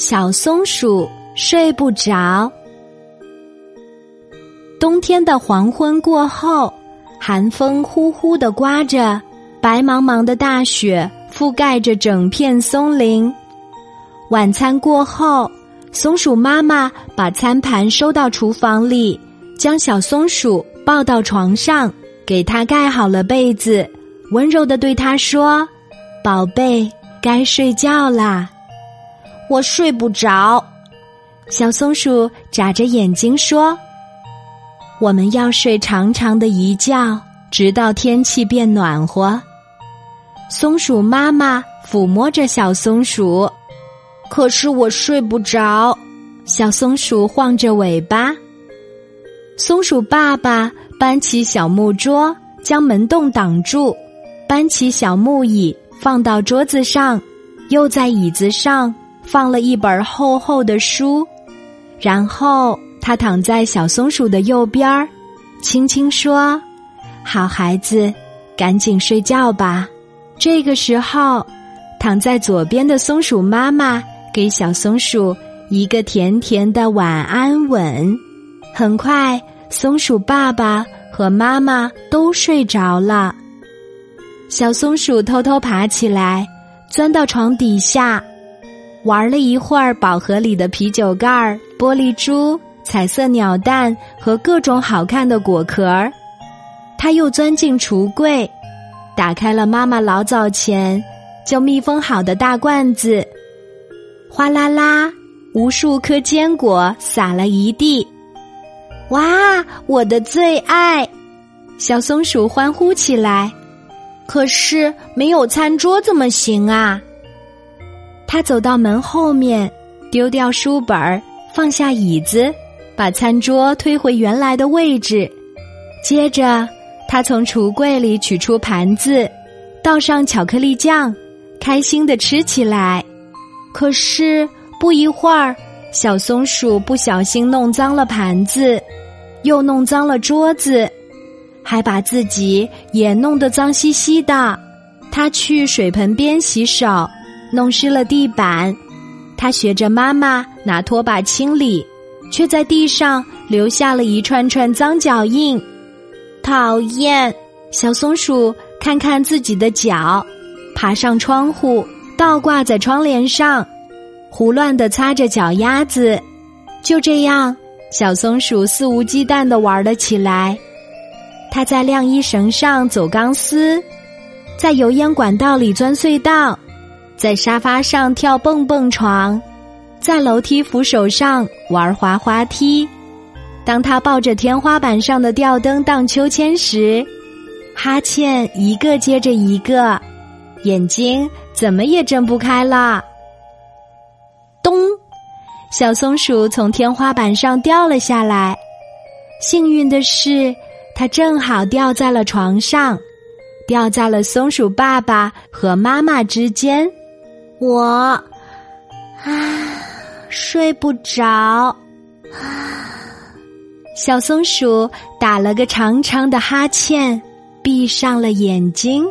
小松鼠睡不着。冬天的黄昏过后，寒风呼呼的刮着，白茫茫的大雪覆盖着整片松林。晚餐过后，松鼠妈妈把餐盘收到厨房里，将小松鼠抱到床上，给它盖好了被子，温柔的对它说：“宝贝。”该睡觉啦，我睡不着。小松鼠眨着眼睛说：“我们要睡长长的一觉，直到天气变暖和。”松鼠妈妈抚摸着小松鼠，可是我睡不着。小松鼠晃着尾巴。松鼠爸爸搬起小木桌，将门洞挡住，搬起小木椅。放到桌子上，又在椅子上放了一本厚厚的书，然后他躺在小松鼠的右边儿，轻轻说：“好孩子，赶紧睡觉吧。”这个时候，躺在左边的松鼠妈妈给小松鼠一个甜甜的晚安吻。很快，松鼠爸爸和妈妈都睡着了。小松鼠偷偷爬起来，钻到床底下，玩了一会儿宝盒里的啤酒盖儿、玻璃珠、彩色鸟蛋和各种好看的果壳儿。他又钻进橱柜，打开了妈妈老早前就密封好的大罐子，哗啦啦，无数颗坚果撒了一地。哇，我的最爱！小松鼠欢呼起来。可是没有餐桌怎么行啊？他走到门后面，丢掉书本，放下椅子，把餐桌推回原来的位置。接着，他从橱柜里取出盘子，倒上巧克力酱，开心的吃起来。可是不一会儿，小松鼠不小心弄脏了盘子，又弄脏了桌子。还把自己也弄得脏兮兮的。他去水盆边洗手，弄湿了地板。他学着妈妈拿拖把清理，却在地上留下了一串串脏脚印。讨厌！小松鼠看看自己的脚，爬上窗户，倒挂在窗帘上，胡乱的擦着脚丫子。就这样，小松鼠肆无忌惮的玩了起来。他在晾衣绳上走钢丝，在油烟管道里钻隧道，在沙发上跳蹦蹦床，在楼梯扶手上玩滑滑梯。当他抱着天花板上的吊灯荡秋千时，哈欠一个接着一个，眼睛怎么也睁不开了。咚！小松鼠从天花板上掉了下来。幸运的是。它正好掉在了床上，掉在了松鼠爸爸和妈妈之间。我啊，睡不着。啊，小松鼠打了个长长的哈欠，闭上了眼睛。